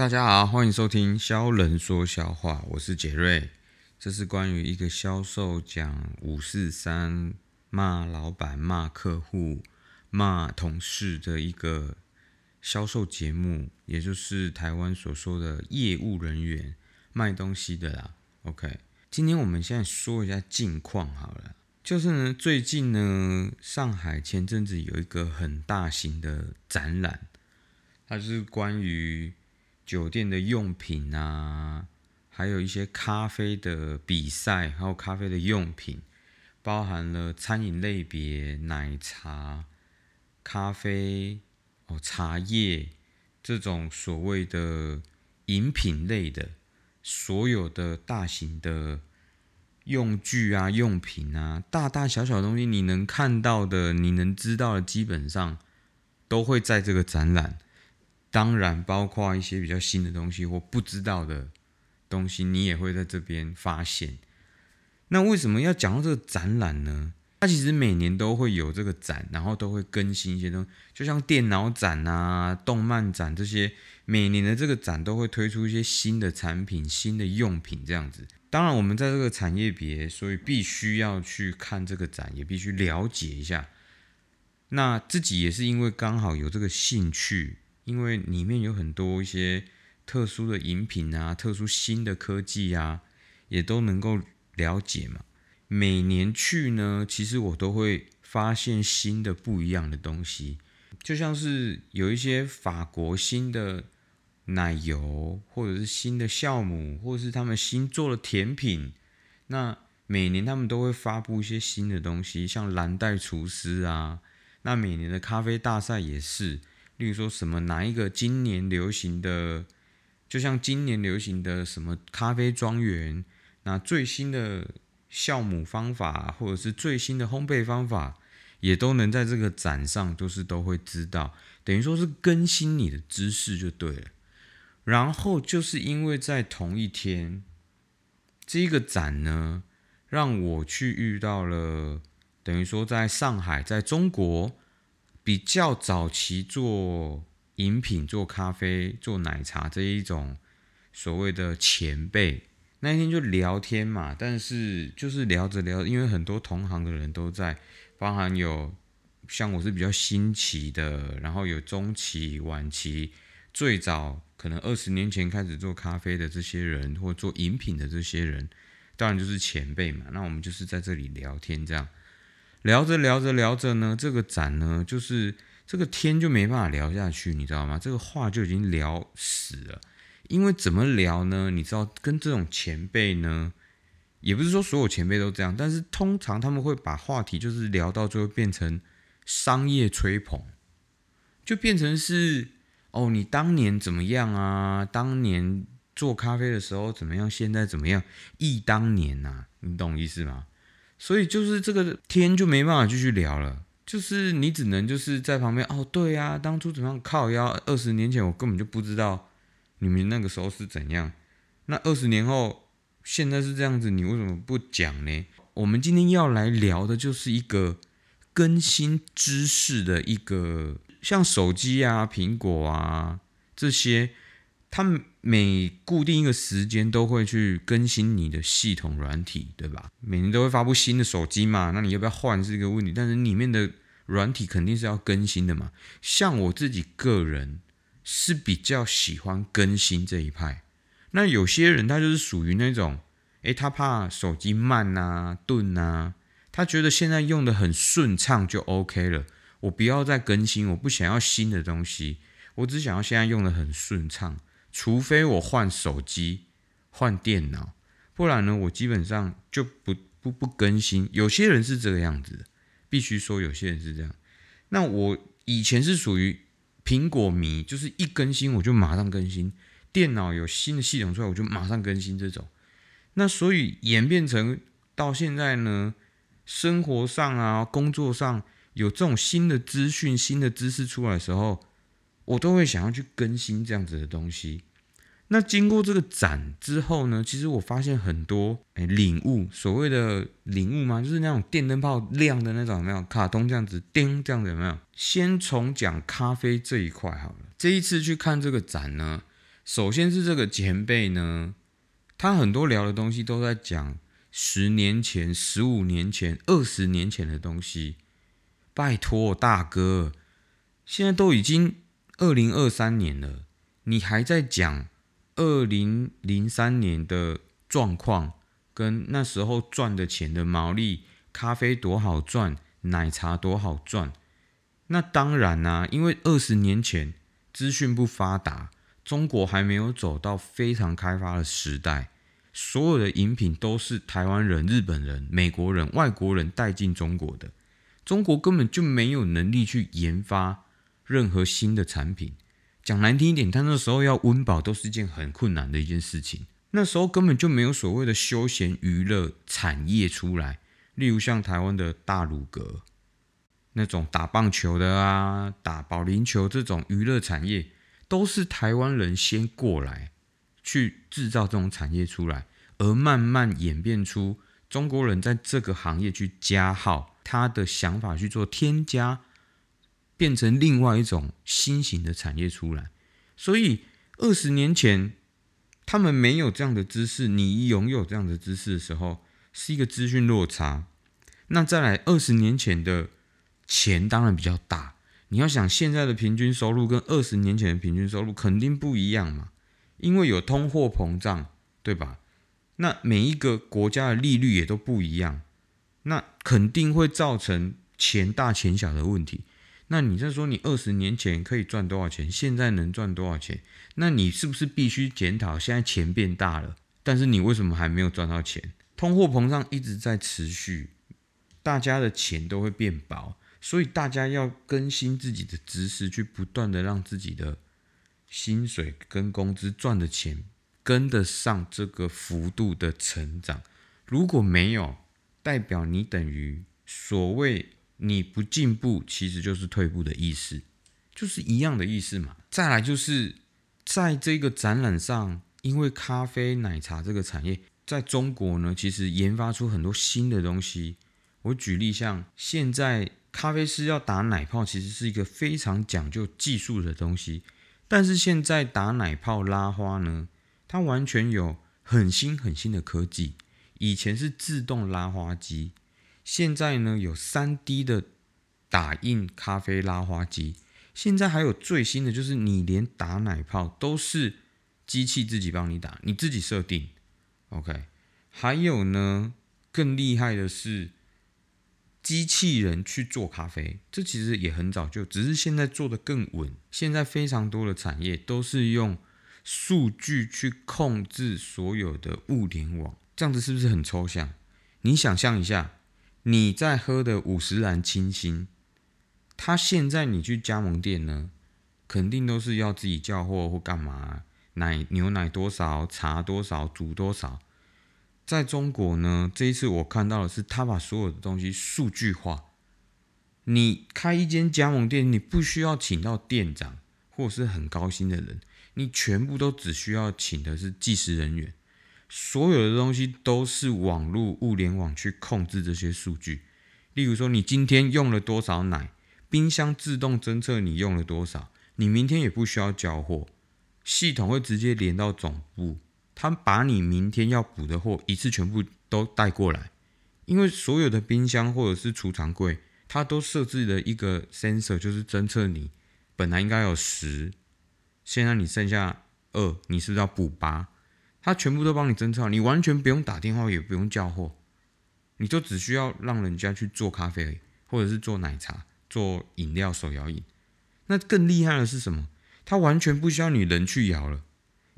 大家好，欢迎收听销人说笑话，我是杰瑞。这是关于一个销售讲五四三骂老板、骂客户、骂同事的一个销售节目，也就是台湾所说的业务人员卖东西的啦。OK，今天我们现在说一下近况好了，就是呢，最近呢，上海前阵子有一个很大型的展览，它是关于酒店的用品啊，还有一些咖啡的比赛，还有咖啡的用品，包含了餐饮类别、奶茶、咖啡、哦茶叶这种所谓的饮品类的，所有的大型的用具啊、用品啊，大大小小的东西，你能看到的、你能知道的，基本上都会在这个展览。当然，包括一些比较新的东西或不知道的东西，你也会在这边发现。那为什么要讲到这个展览呢？它其实每年都会有这个展，然后都会更新一些东西，就像电脑展啊、动漫展这些，每年的这个展都会推出一些新的产品、新的用品这样子。当然，我们在这个产业别，所以必须要去看这个展，也必须了解一下。那自己也是因为刚好有这个兴趣。因为里面有很多一些特殊的饮品啊，特殊新的科技啊，也都能够了解嘛。每年去呢，其实我都会发现新的不一样的东西，就像是有一些法国新的奶油，或者是新的酵母，或者是他们新做的甜品。那每年他们都会发布一些新的东西，像蓝带厨师啊，那每年的咖啡大赛也是。例如说什么哪一个今年流行的，就像今年流行的什么咖啡庄园，那最新的酵母方法或者是最新的烘焙方法，也都能在这个展上都是都会知道，等于说是更新你的知识就对了。然后就是因为在同一天，这个展呢，让我去遇到了，等于说在上海，在中国。比较早期做饮品、做咖啡、做奶茶这一种所谓的前辈，那一天就聊天嘛。但是就是聊着聊，因为很多同行的人都在，包含有像我是比较新奇的，然后有中期、晚期，最早可能二十年前开始做咖啡的这些人，或做饮品的这些人，当然就是前辈嘛。那我们就是在这里聊天这样。聊着聊着聊着呢，这个展呢，就是这个天就没办法聊下去，你知道吗？这个话就已经聊死了。因为怎么聊呢？你知道，跟这种前辈呢，也不是说所有前辈都这样，但是通常他们会把话题就是聊到最后变成商业吹捧，就变成是哦，你当年怎么样啊？当年做咖啡的时候怎么样？现在怎么样？忆当年呐，你懂意思吗？所以就是这个天就没办法继续聊了，就是你只能就是在旁边哦，对呀，当初怎么样靠腰？二十年前我根本就不知道你们那个时候是怎样，那二十年后现在是这样子，你为什么不讲呢？我们今天要来聊的就是一个更新知识的一个，像手机啊、苹果啊这些。他每固定一个时间都会去更新你的系统软体，对吧？每年都会发布新的手机嘛，那你要不要换是一个问题。但是里面的软体肯定是要更新的嘛。像我自己个人是比较喜欢更新这一派。那有些人他就是属于那种，诶，他怕手机慢呐、顿呐，他觉得现在用的很顺畅就 OK 了。我不要再更新，我不想要新的东西，我只想要现在用的很顺畅。除非我换手机、换电脑，不然呢，我基本上就不不不更新。有些人是这个样子的，必须说有些人是这样。那我以前是属于苹果迷，就是一更新我就马上更新，电脑有新的系统出来我就马上更新这种。那所以演变成到现在呢，生活上啊、工作上有这种新的资讯、新的知识出来的时候。我都会想要去更新这样子的东西。那经过这个展之后呢，其实我发现很多诶领悟，所谓的领悟嘛，就是那种电灯泡亮的那种，有没有？卡通这样子叮这样子有没有？先从讲咖啡这一块好了。这一次去看这个展呢，首先是这个前辈呢，他很多聊的东西都在讲十年前、十五年前、二十年前的东西。拜托大哥，现在都已经二零二三年了，你还在讲二零零三年的状况，跟那时候赚的钱的毛利，咖啡多好赚，奶茶多好赚。那当然啦，因为二十年前资讯不发达，中国还没有走到非常开发的时代，所有的饮品都是台湾人、日本人、美国人、外国人带进中国的。中国根本就没有能力去研发任何新的产品。讲难听一点，他那时候要温饱都是件很困难的一件事情。那时候根本就没有所谓的休闲娱乐产业出来，例如像台湾的大鲁阁那种打棒球的啊，打保龄球这种娱乐产业，都是台湾人先过来去制造这种产业出来，而慢慢演变出中国人在这个行业去加号。他的想法去做添加，变成另外一种新型的产业出来。所以二十年前他们没有这样的知识，你拥有这样的知识的时候，是一个资讯落差。那再来二十年前的钱当然比较大，你要想现在的平均收入跟二十年前的平均收入肯定不一样嘛，因为有通货膨胀，对吧？那每一个国家的利率也都不一样。那肯定会造成钱大钱小的问题。那你在说你二十年前可以赚多少钱，现在能赚多少钱？那你是不是必须检讨？现在钱变大了，但是你为什么还没有赚到钱？通货膨胀一直在持续，大家的钱都会变薄，所以大家要更新自己的知识，去不断的让自己的薪水跟工资赚的钱跟得上这个幅度的成长。如果没有，代表你等于所谓你不进步，其实就是退步的意思，就是一样的意思嘛。再来就是在这个展览上，因为咖啡奶茶这个产业在中国呢，其实研发出很多新的东西。我举例像现在咖啡师要打奶泡，其实是一个非常讲究技术的东西，但是现在打奶泡拉花呢，它完全有很新很新的科技。以前是自动拉花机，现在呢有三 D 的打印咖啡拉花机，现在还有最新的，就是你连打奶泡都是机器自己帮你打，你自己设定。OK，还有呢更厉害的是机器人去做咖啡，这其实也很早就，只是现在做的更稳。现在非常多的产业都是用数据去控制所有的物联网。这样子是不是很抽象？你想象一下，你在喝的五十兰清新，他现在你去加盟店呢，肯定都是要自己叫货或干嘛？奶牛奶多少，茶多少，煮多少？在中国呢，这一次我看到的是，他把所有的东西数据化。你开一间加盟店，你不需要请到店长或是很高薪的人，你全部都只需要请的是计时人员。所有的东西都是网络物联网去控制这些数据。例如说，你今天用了多少奶，冰箱自动侦测你用了多少，你明天也不需要交货，系统会直接连到总部，他把你明天要补的货一次全部都带过来。因为所有的冰箱或者是储藏柜，它都设置了一个 sensor，就是侦测你本来应该有十，现在你剩下二，你是不是要补八？他全部都帮你侦测，你完全不用打电话，也不用叫货，你就只需要让人家去做咖啡，或者是做奶茶、做饮料、手摇饮。那更厉害的是什么？他完全不需要你人去摇了。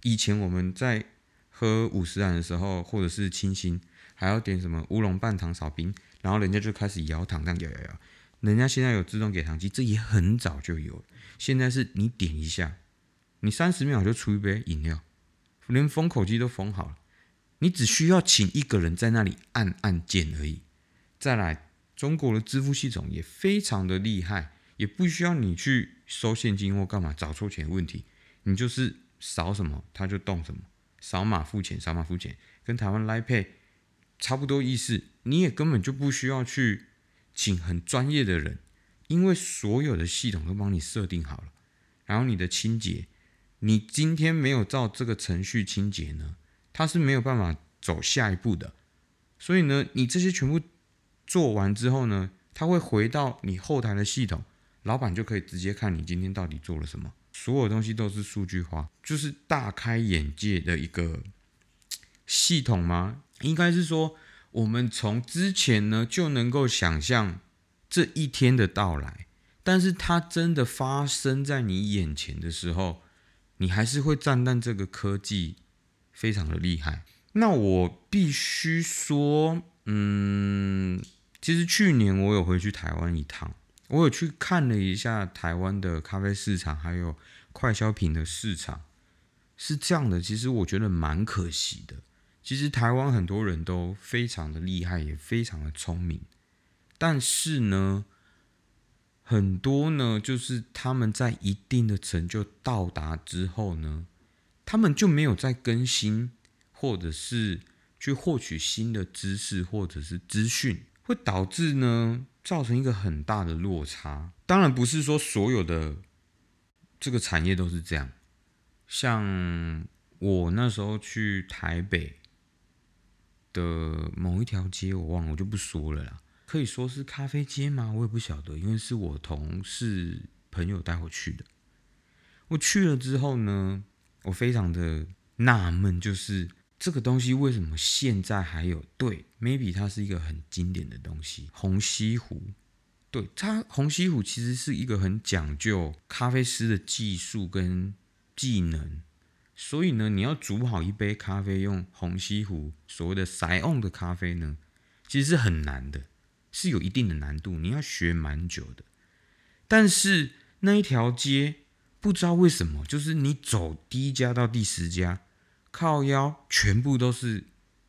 以前我们在喝五十兰的时候，或者是清新，还要点什么乌龙半糖少冰，然后人家就开始摇糖，这样摇摇摇。人家现在有自动给糖机，这也很早就有了。现在是你点一下，你三十秒就出一杯饮料。连封口机都封好了，你只需要请一个人在那里按按键而已。再来，中国的支付系统也非常的厉害，也不需要你去收现金或干嘛找错钱的问题，你就是扫什么它就动什么，扫码付钱，扫码付钱，跟台湾 Line Pay 差不多意思。你也根本就不需要去请很专业的人，因为所有的系统都帮你设定好了，然后你的清洁。你今天没有照这个程序清洁呢，它是没有办法走下一步的。所以呢，你这些全部做完之后呢，它会回到你后台的系统，老板就可以直接看你今天到底做了什么。所有东西都是数据化，就是大开眼界的一个系统吗？应该是说，我们从之前呢就能够想象这一天的到来，但是它真的发生在你眼前的时候，你还是会赞叹这个科技非常的厉害。那我必须说，嗯，其实去年我有回去台湾一趟。我有去看了一下台湾的咖啡市场，还有快消品的市场，是这样的。其实我觉得蛮可惜的。其实台湾很多人都非常的厉害，也非常的聪明，但是呢，很多呢，就是他们在一定的成就到达之后呢，他们就没有再更新，或者是去获取新的知识或者是资讯，会导致呢。造成一个很大的落差。当然不是说所有的这个产业都是这样。像我那时候去台北的某一条街，我忘了，我就不说了啦。可以说是咖啡街吗？我也不晓得，因为是我同事朋友带我去的。我去了之后呢，我非常的纳闷，就是。这个东西为什么现在还有？对，maybe 它是一个很经典的东西。红西湖，对它，红西湖其实是一个很讲究咖啡师的技术跟技能。所以呢，你要煮好一杯咖啡，用红西湖所谓的 sion 的咖啡呢，其实是很难的，是有一定的难度，你要学蛮久的。但是那一条街，不知道为什么，就是你走第一家到第十家。靠腰全部都是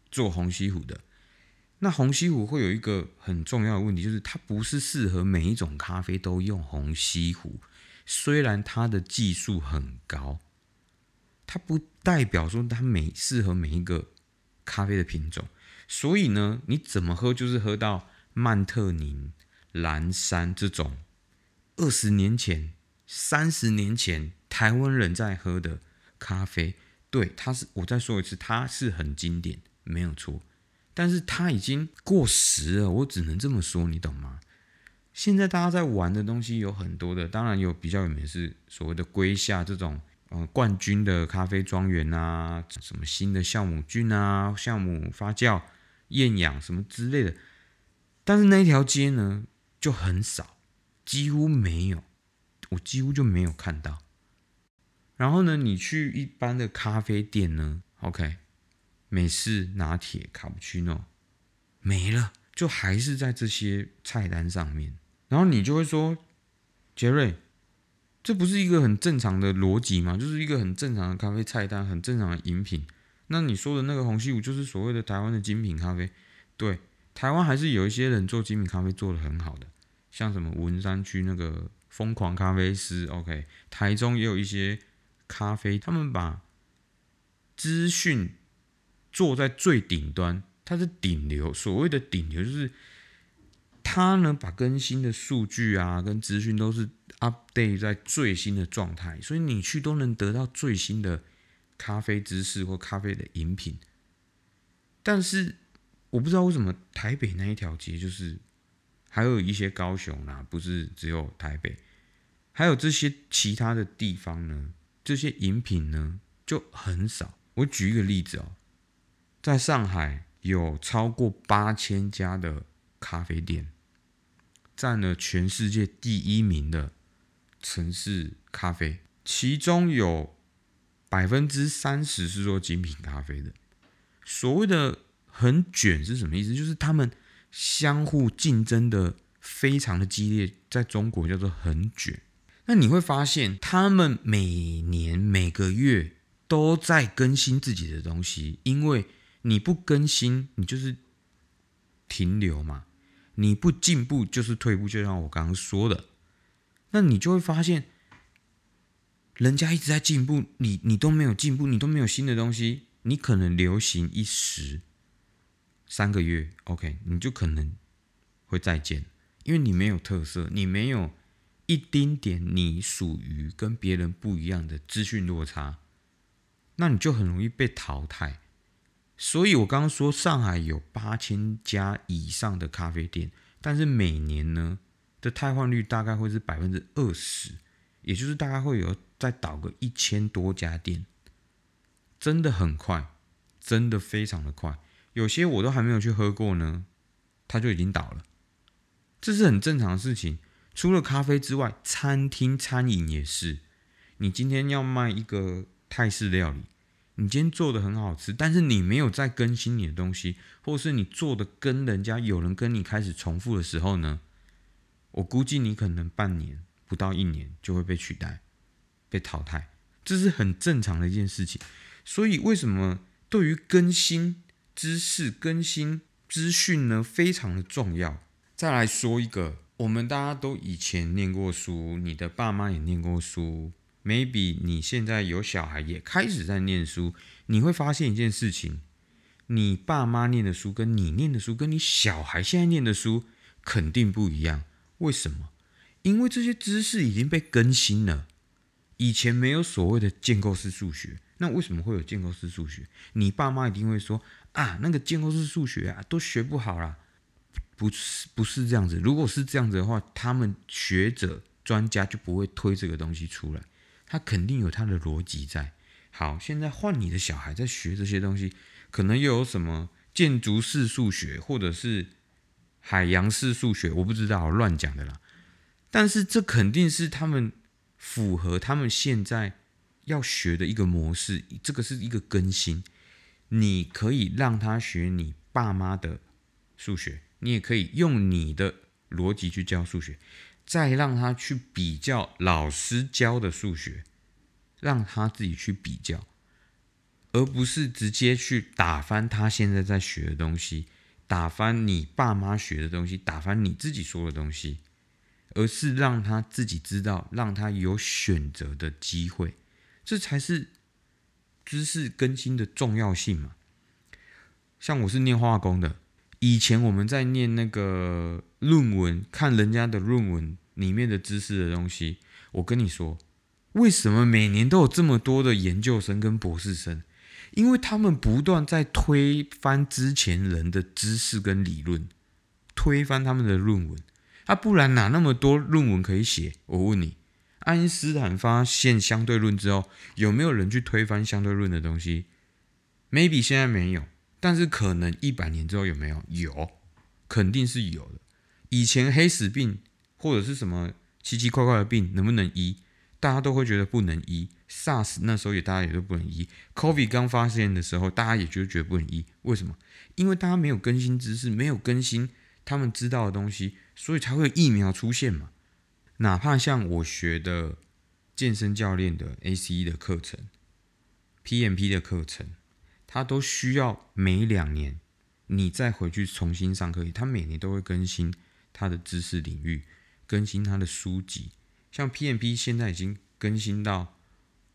做红西湖的，那红西湖会有一个很重要的问题，就是它不是适合每一种咖啡都用红西湖。虽然它的技术很高，它不代表说它每适合每一个咖啡的品种。所以呢，你怎么喝就是喝到曼特宁、蓝山这种二十年前、三十年前台湾人在喝的咖啡。对，它是我再说一次，它是很经典，没有错。但是它已经过时了，我只能这么说，你懂吗？现在大家在玩的东西有很多的，当然有比较有名是所谓的龟夏这种，呃，冠军的咖啡庄园啊，什么新的酵母菌啊、酵母发酵、厌氧什么之类的。但是那一条街呢，就很少，几乎没有，我几乎就没有看到。然后呢，你去一般的咖啡店呢，OK，美式拿铁、卡布奇诺没了，就还是在这些菜单上面。然后你就会说，杰瑞，这不是一个很正常的逻辑吗？就是一个很正常的咖啡菜单，很正常的饮品。那你说的那个红西湖就是所谓的台湾的精品咖啡？对，台湾还是有一些人做精品咖啡做的很好的，像什么文山区那个疯狂咖啡师，OK，台中也有一些。咖啡，他们把资讯做在最顶端，它是顶流。所谓的顶流，就是他呢把更新的数据啊跟资讯都是 update 在最新的状态，所以你去都能得到最新的咖啡知识或咖啡的饮品。但是我不知道为什么台北那一条街，就是还有一些高雄啊，不是只有台北，还有这些其他的地方呢。这些饮品呢就很少。我举一个例子哦，在上海有超过八千家的咖啡店，占了全世界第一名的城市咖啡，其中有百分之三十是做精品咖啡的。所谓的很卷是什么意思？就是他们相互竞争的非常的激烈，在中国叫做很卷。那你会发现，他们每年每个月都在更新自己的东西，因为你不更新，你就是停留嘛；你不进步，就是退步。就像我刚刚说的，那你就会发现，人家一直在进步，你你都没有进步，你都没有新的东西，你可能流行一时三个月，OK，你就可能会再见，因为你没有特色，你没有。一丁点你属于跟别人不一样的资讯落差，那你就很容易被淘汰。所以我刚刚说上海有八千家以上的咖啡店，但是每年呢的汰换率大概会是百分之二十，也就是大概会有再倒个一千多家店，真的很快，真的非常的快。有些我都还没有去喝过呢，它就已经倒了，这是很正常的事情。除了咖啡之外，餐厅餐饮也是。你今天要卖一个泰式料理，你今天做的很好吃，但是你没有在更新你的东西，或是你做的跟人家有人跟你开始重复的时候呢，我估计你可能半年不到一年就会被取代、被淘汰，这是很正常的一件事情。所以为什么对于更新知识、更新资讯呢，非常的重要？再来说一个。我们大家都以前念过书，你的爸妈也念过书，maybe 你现在有小孩也开始在念书，你会发现一件事情：你爸妈念的书跟你念的书，跟你小孩现在念的书肯定不一样。为什么？因为这些知识已经被更新了。以前没有所谓的建构式数学，那为什么会有建构式数学？你爸妈一定会说啊，那个建构式数学啊，都学不好啦。不是不是这样子，如果是这样子的话，他们学者专家就不会推这个东西出来，他肯定有他的逻辑在。好，现在换你的小孩在学这些东西，可能又有什么建筑式数学，或者是海洋式数学，我不知道，乱讲的啦。但是这肯定是他们符合他们现在要学的一个模式，这个是一个更新。你可以让他学你爸妈的数学。你也可以用你的逻辑去教数学，再让他去比较老师教的数学，让他自己去比较，而不是直接去打翻他现在在学的东西，打翻你爸妈学的东西，打翻你自己说的东西，而是让他自己知道，让他有选择的机会，这才是知识更新的重要性嘛。像我是念化工的。以前我们在念那个论文，看人家的论文里面的知识的东西，我跟你说，为什么每年都有这么多的研究生跟博士生？因为他们不断在推翻之前人的知识跟理论，推翻他们的论文。啊，不然哪那么多论文可以写？我问你，爱因斯坦发现相对论之后，有没有人去推翻相对论的东西？Maybe 现在没有。但是可能一百年之后有没有？有，肯定是有的。以前黑死病或者是什么奇奇怪怪的病能不能医？大家都会觉得不能医。SARS 那时候也大家也都不能医。COVID 刚发现的时候，大家也就觉得不能医。为什么？因为大家没有更新知识，没有更新他们知道的东西，所以才会有疫苗出现嘛。哪怕像我学的健身教练的 ACE 的课程，PMP 的课程。他都需要每两年，你再回去重新上课。他每年都会更新他的知识领域，更新他的书籍。像 PMP 现在已经更新到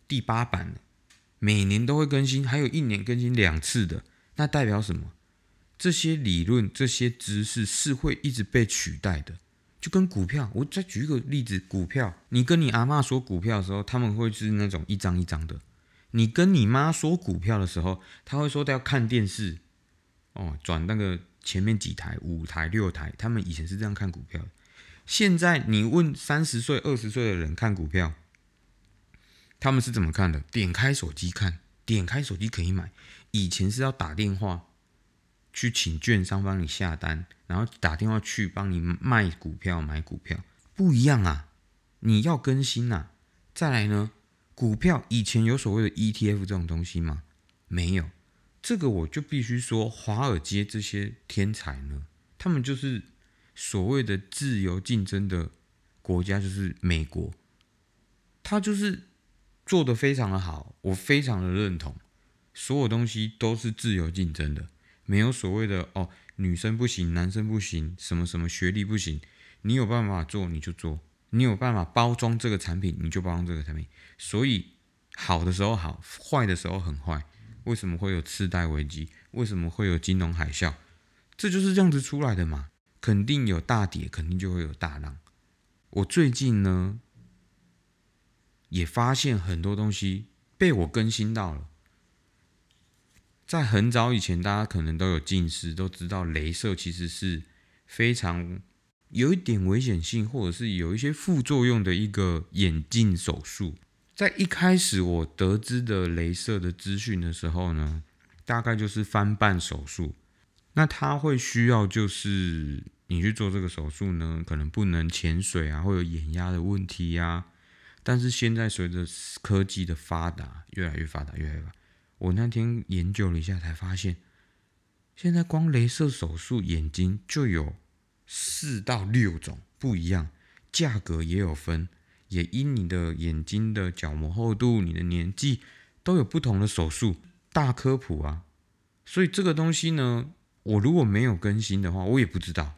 第八版了，每年都会更新，还有一年更新两次的。那代表什么？这些理论、这些知识是会一直被取代的。就跟股票，我再举一个例子，股票，你跟你阿妈说股票的时候，他们会是那种一张一张的。你跟你妈说股票的时候，他会说他要看电视，哦，转那个前面几台五台六台，他们以前是这样看股票。现在你问三十岁二十岁的人看股票，他们是怎么看的？点开手机看，点开手机可以买。以前是要打电话去请券商帮你下单，然后打电话去帮你卖股票买股票，不一样啊！你要更新啊！再来呢？股票以前有所谓的 ETF 这种东西吗？没有，这个我就必须说，华尔街这些天才呢，他们就是所谓的自由竞争的国家，就是美国，他就是做的非常的好，我非常的认同，所有东西都是自由竞争的，没有所谓的哦，女生不行，男生不行，什么什么学历不行，你有办法做你就做。你有办法包装这个产品，你就包装这个产品。所以好的时候好，坏的时候很坏。为什么会有次贷危机？为什么会有金融海啸？这就是这样子出来的嘛。肯定有大跌，肯定就会有大浪。我最近呢也发现很多东西被我更新到了。在很早以前，大家可能都有近视，都知道镭射其实是非常有一点危险性，或者是有一些副作用的一个眼镜手术。在一开始我得知的镭射的资讯的时候呢，大概就是翻瓣手术。那它会需要就是你去做这个手术呢，可能不能潜水啊，会有眼压的问题呀。但是现在随着科技的发达，越来越发达，越来越发。我那天研究了一下，才发现，现在光镭射手术眼睛就有四到六种不一样，价格也有分，也因你的眼睛的角膜厚度、你的年纪都有不同的手术，大科普啊！所以这个东西呢，我如果没有更新的话，我也不知道。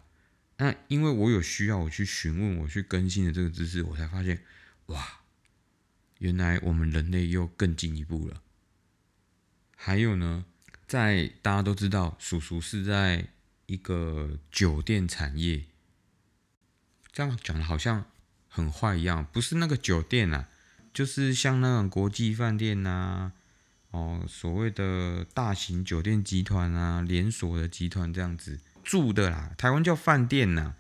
那因为我有需要，我去询问，我去更新的这个知识，我才发现，哇，原来我们人类又更进一步了。还有呢，在大家都知道，叔叔是在一个酒店产业，这样讲的好像很坏一样，不是那个酒店啊，就是像那种国际饭店呐，哦，所谓的大型酒店集团啊，连锁的集团这样子住的啦，台湾叫饭店呐。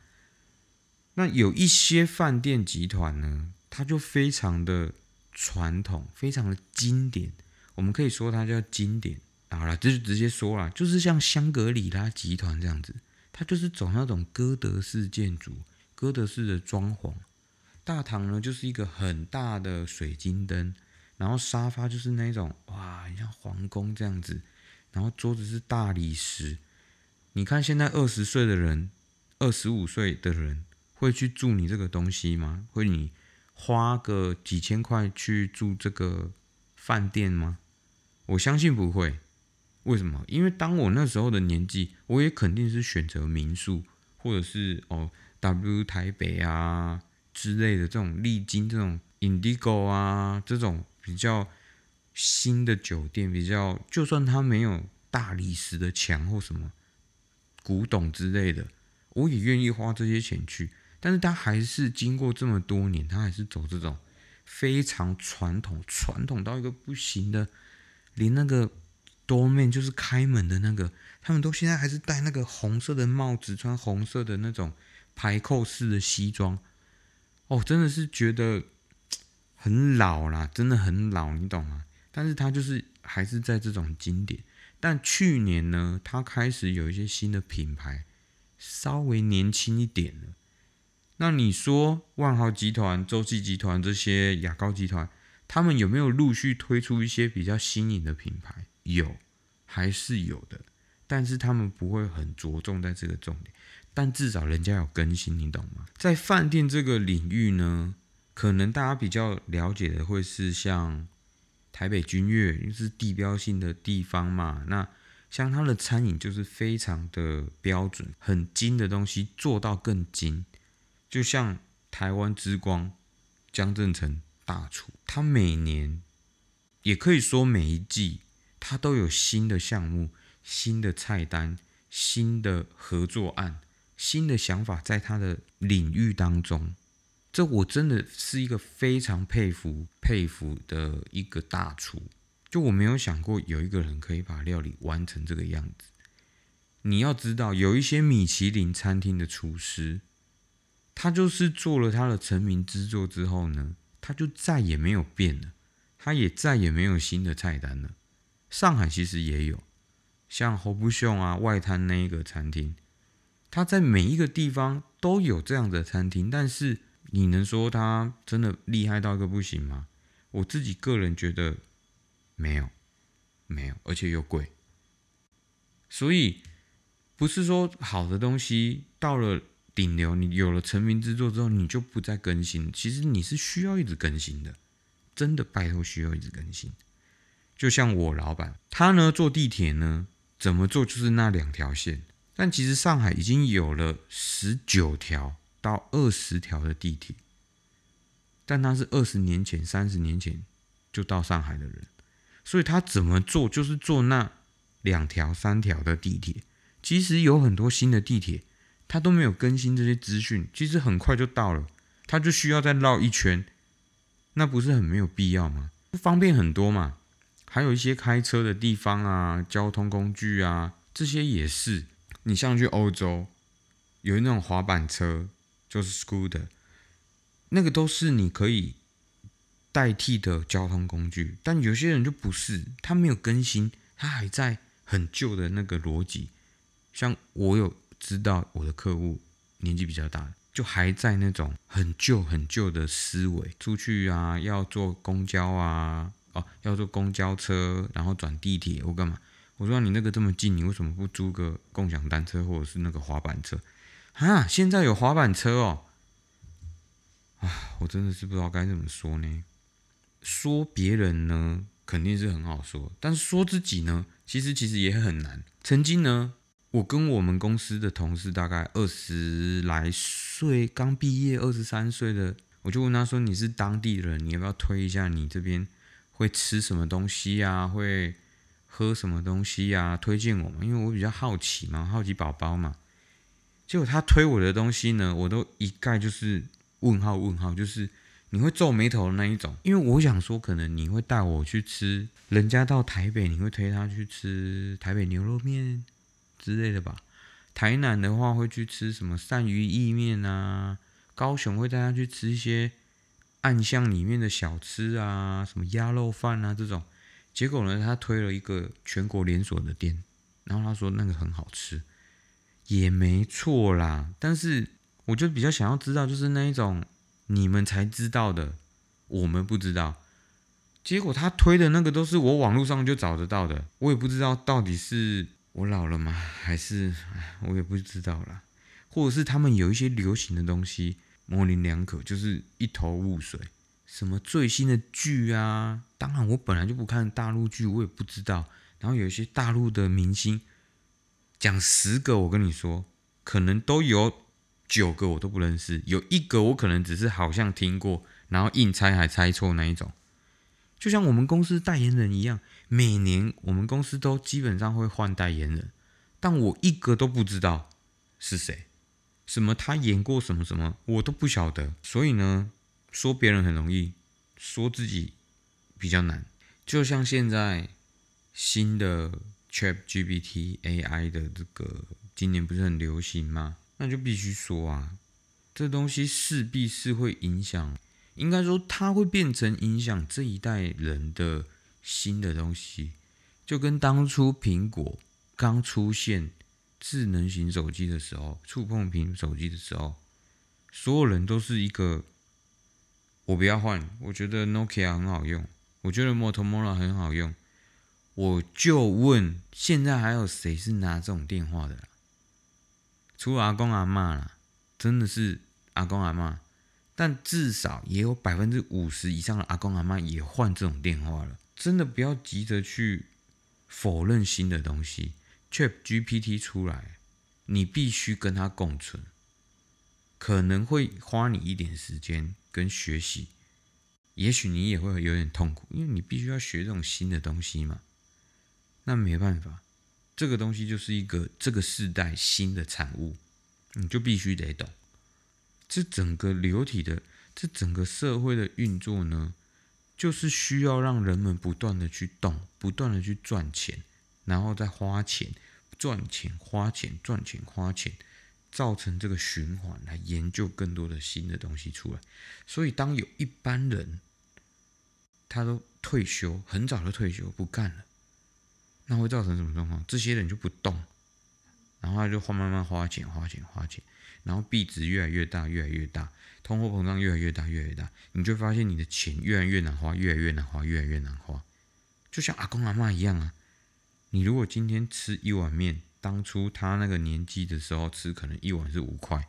那有一些饭店集团呢，它就非常的传统，非常的经典。我们可以说它叫经典，好了，这就直接说了，就是像香格里拉集团这样子，它就是走那种哥德式建筑，哥德式的装潢。大堂呢就是一个很大的水晶灯，然后沙发就是那种哇，像皇宫这样子，然后桌子是大理石。你看现在二十岁的人，二十五岁的人会去住你这个东西吗？会你花个几千块去住这个？饭店吗？我相信不会。为什么？因为当我那时候的年纪，我也肯定是选择民宿，或者是哦 W 台北啊之类的这种历经这种 Indigo 啊这种比较新的酒店，比较就算它没有大理石的墙或什么古董之类的，我也愿意花这些钱去。但是它还是经过这么多年，它还是走这种。非常传统，传统到一个不行的，连那个 doorman 就是开门的那个，他们都现在还是戴那个红色的帽子，穿红色的那种排扣式的西装。哦，真的是觉得很老啦，真的很老，你懂吗？但是他就是还是在这种经典。但去年呢，他开始有一些新的品牌，稍微年轻一点了。那你说万豪集团、洲际集团这些雅高集团，他们有没有陆续推出一些比较新颖的品牌？有，还是有的，但是他们不会很着重在这个重点。但至少人家有更新，你懂吗？在饭店这个领域呢，可能大家比较了解的会是像台北君悦，因为是地标性的地方嘛。那像它的餐饮就是非常的标准，很精的东西做到更精。就像台湾之光江正成大厨，他每年也可以说每一季，他都有新的项目、新的菜单、新的合作案、新的想法在他的领域当中。这我真的是一个非常佩服佩服的一个大厨。就我没有想过有一个人可以把料理完成这个样子。你要知道，有一些米其林餐厅的厨师。他就是做了他的成名之作之后呢，他就再也没有变了，他也再也没有新的菜单了。上海其实也有，像侯不秀啊外滩那一个餐厅，他在每一个地方都有这样的餐厅，但是你能说他真的厉害到一个不行吗？我自己个人觉得没有，没有，而且又贵，所以不是说好的东西到了。顶流，你有了成名之作之后，你就不再更新。其实你是需要一直更新的，真的拜托需要一直更新。就像我老板，他呢坐地铁呢，怎么坐就是那两条线。但其实上海已经有了十九条到二十条的地铁，但他是二十年前、三十年前就到上海的人，所以他怎么坐就是坐那两条、三条的地铁。其实有很多新的地铁。他都没有更新这些资讯，其实很快就到了。他就需要再绕一圈，那不是很没有必要吗？方便很多嘛。还有一些开车的地方啊，交通工具啊，这些也是。你像去欧洲，有那种滑板车，就是 scooter，那个都是你可以代替的交通工具。但有些人就不是，他没有更新，他还在很旧的那个逻辑。像我有知道我的客户年纪比较大，就还在那种很旧很旧的思维，出去啊要坐公交啊，哦要坐公交车，然后转地铁或干嘛？我说你那个这么近，你为什么不租个共享单车或者是那个滑板车？啊，现在有滑板车哦！啊，我真的是不知道该怎么说呢。说别人呢，肯定是很好说，但是说自己呢，其实其实也很难。曾经呢，我跟我们公司的同事大概二十来岁，刚毕业二十三岁的，我就问他说：“你是当地人，你要不要推一下你这边会吃什么东西呀？会？”喝什么东西呀？推荐我嘛，因为我比较好奇嘛，好奇宝宝嘛。结果他推我的东西呢，我都一概就是问号问号，就是你会皱眉头的那一种。因为我想说，可能你会带我去吃，人家到台北，你会推他去吃台北牛肉面之类的吧？台南的话会去吃什么鳝鱼意面啊？高雄会带他去吃一些暗巷里面的小吃啊，什么鸭肉饭啊这种。结果呢，他推了一个全国连锁的店，然后他说那个很好吃，也没错啦。但是我就比较想要知道，就是那一种你们才知道的，我们不知道。结果他推的那个都是我网络上就找得到的，我也不知道到底是我老了吗，还是我也不知道啦，或者是他们有一些流行的东西模棱两可，就是一头雾水。什么最新的剧啊？当然，我本来就不看大陆剧，我也不知道。然后有一些大陆的明星，讲十个，我跟你说，可能都有九个我都不认识，有一个我可能只是好像听过，然后硬猜还猜错那一种。就像我们公司代言人一样，每年我们公司都基本上会换代言人，但我一个都不知道是谁，什么他演过什么什么，我都不晓得。所以呢？说别人很容易，说自己比较难。就像现在新的 Chat GPT AI 的这个今年不是很流行吗？那就必须说啊，这东西势必是会影响，应该说它会变成影响这一代人的新的东西。就跟当初苹果刚出现智能型手机的时候，触碰屏手机的时候，所有人都是一个。我不要换，我觉得 Nokia 很好用，我觉得 Motorola 很好用。我就问，现在还有谁是拿这种电话的？除了阿公阿妈啦，真的是阿公阿妈。但至少也有百分之五十以上的阿公阿妈也换这种电话了。真的不要急着去否认新的东西。Chat GPT 出来，你必须跟它共存。可能会花你一点时间跟学习，也许你也会有点痛苦，因为你必须要学这种新的东西嘛。那没办法，这个东西就是一个这个时代新的产物，你就必须得懂。这整个流体的，这整个社会的运作呢，就是需要让人们不断的去动，不断的去赚钱，然后再花钱，赚钱花钱赚钱花钱。造成这个循环来研究更多的新的东西出来，所以当有一般人他都退休，很早就退休不干了，那会造成什么状况？这些人就不动，然后他就花慢慢花钱花钱花钱，然后币值越来越大越来越大，通货膨胀越来越大越来越大，你就发现你的钱越来越难花，越来越难花，越来越难花，就像阿公阿妈一样啊，你如果今天吃一碗面。当初他那个年纪的时候吃，可能一碗是五块，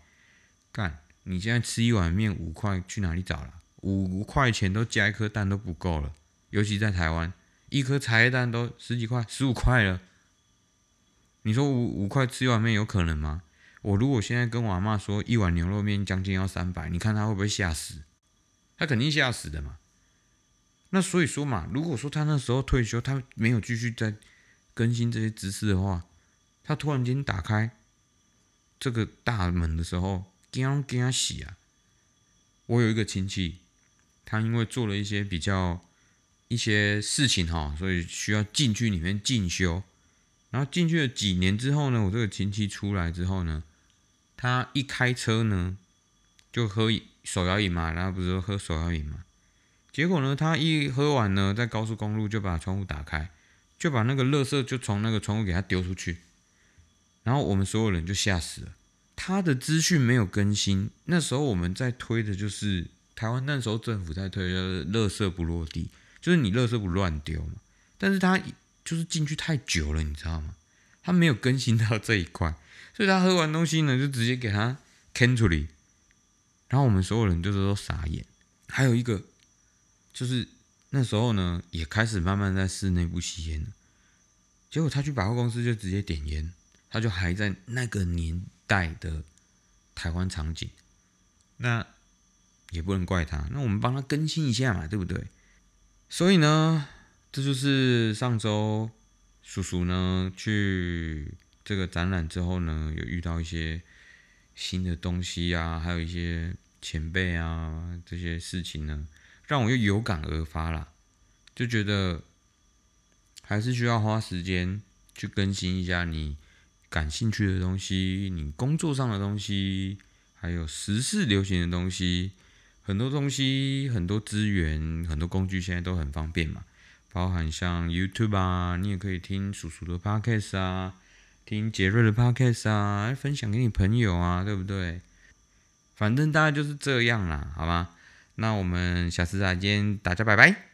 干！你现在吃一碗面五块，去哪里找了？五块钱都加一颗蛋都不够了，尤其在台湾，一颗茶叶蛋都十几块、十五块了。你说五五块吃一碗面有可能吗？我如果现在跟我阿妈说一碗牛肉面将近要三百，你看他会不会吓死？他肯定吓死的嘛。那所以说嘛，如果说他那时候退休，他没有继续在更新这些知识的话，他突然间打开这个大门的时候，惊惊死啊！我有一个亲戚，他因为做了一些比较一些事情哈，所以需要进去里面进修。然后进去了几年之后呢，我这个亲戚出来之后呢，他一开车呢，就喝手摇饮嘛，然后不是喝手摇饮嘛，结果呢，他一喝完呢，在高速公路就把窗户打开，就把那个垃圾就从那个窗户给他丢出去，然后我们所有人就吓死了。他的资讯没有更新，那时候我们在推的就是台湾那时候政府在推的“垃圾不落地”，就是你垃圾不乱丢嘛。但是他就是进去太久了，你知道吗？他没有更新到这一块，所以他喝完东西呢，就直接给他啃出来。然后我们所有人就是都傻眼。还有一个，就是那时候呢，也开始慢慢在室内不吸烟了。结果他去百货公司就直接点烟，他就还在那个年代的台湾场景。那也不能怪他，那我们帮他更新一下嘛，对不对？所以呢，这就是上周叔叔呢去这个展览之后呢，有遇到一些新的东西啊，还有一些。前辈啊，这些事情呢，让我又有感而发啦，就觉得还是需要花时间去更新一下你感兴趣的东西，你工作上的东西，还有时事流行的东西，很多东西，很多资源，很多工具现在都很方便嘛，包含像 YouTube 啊，你也可以听叔叔的 Podcast 啊，听杰瑞的 Podcast 啊，分享给你朋友啊，对不对？反正大概就是这样啦，好吗？那我们下次再见，大家拜拜。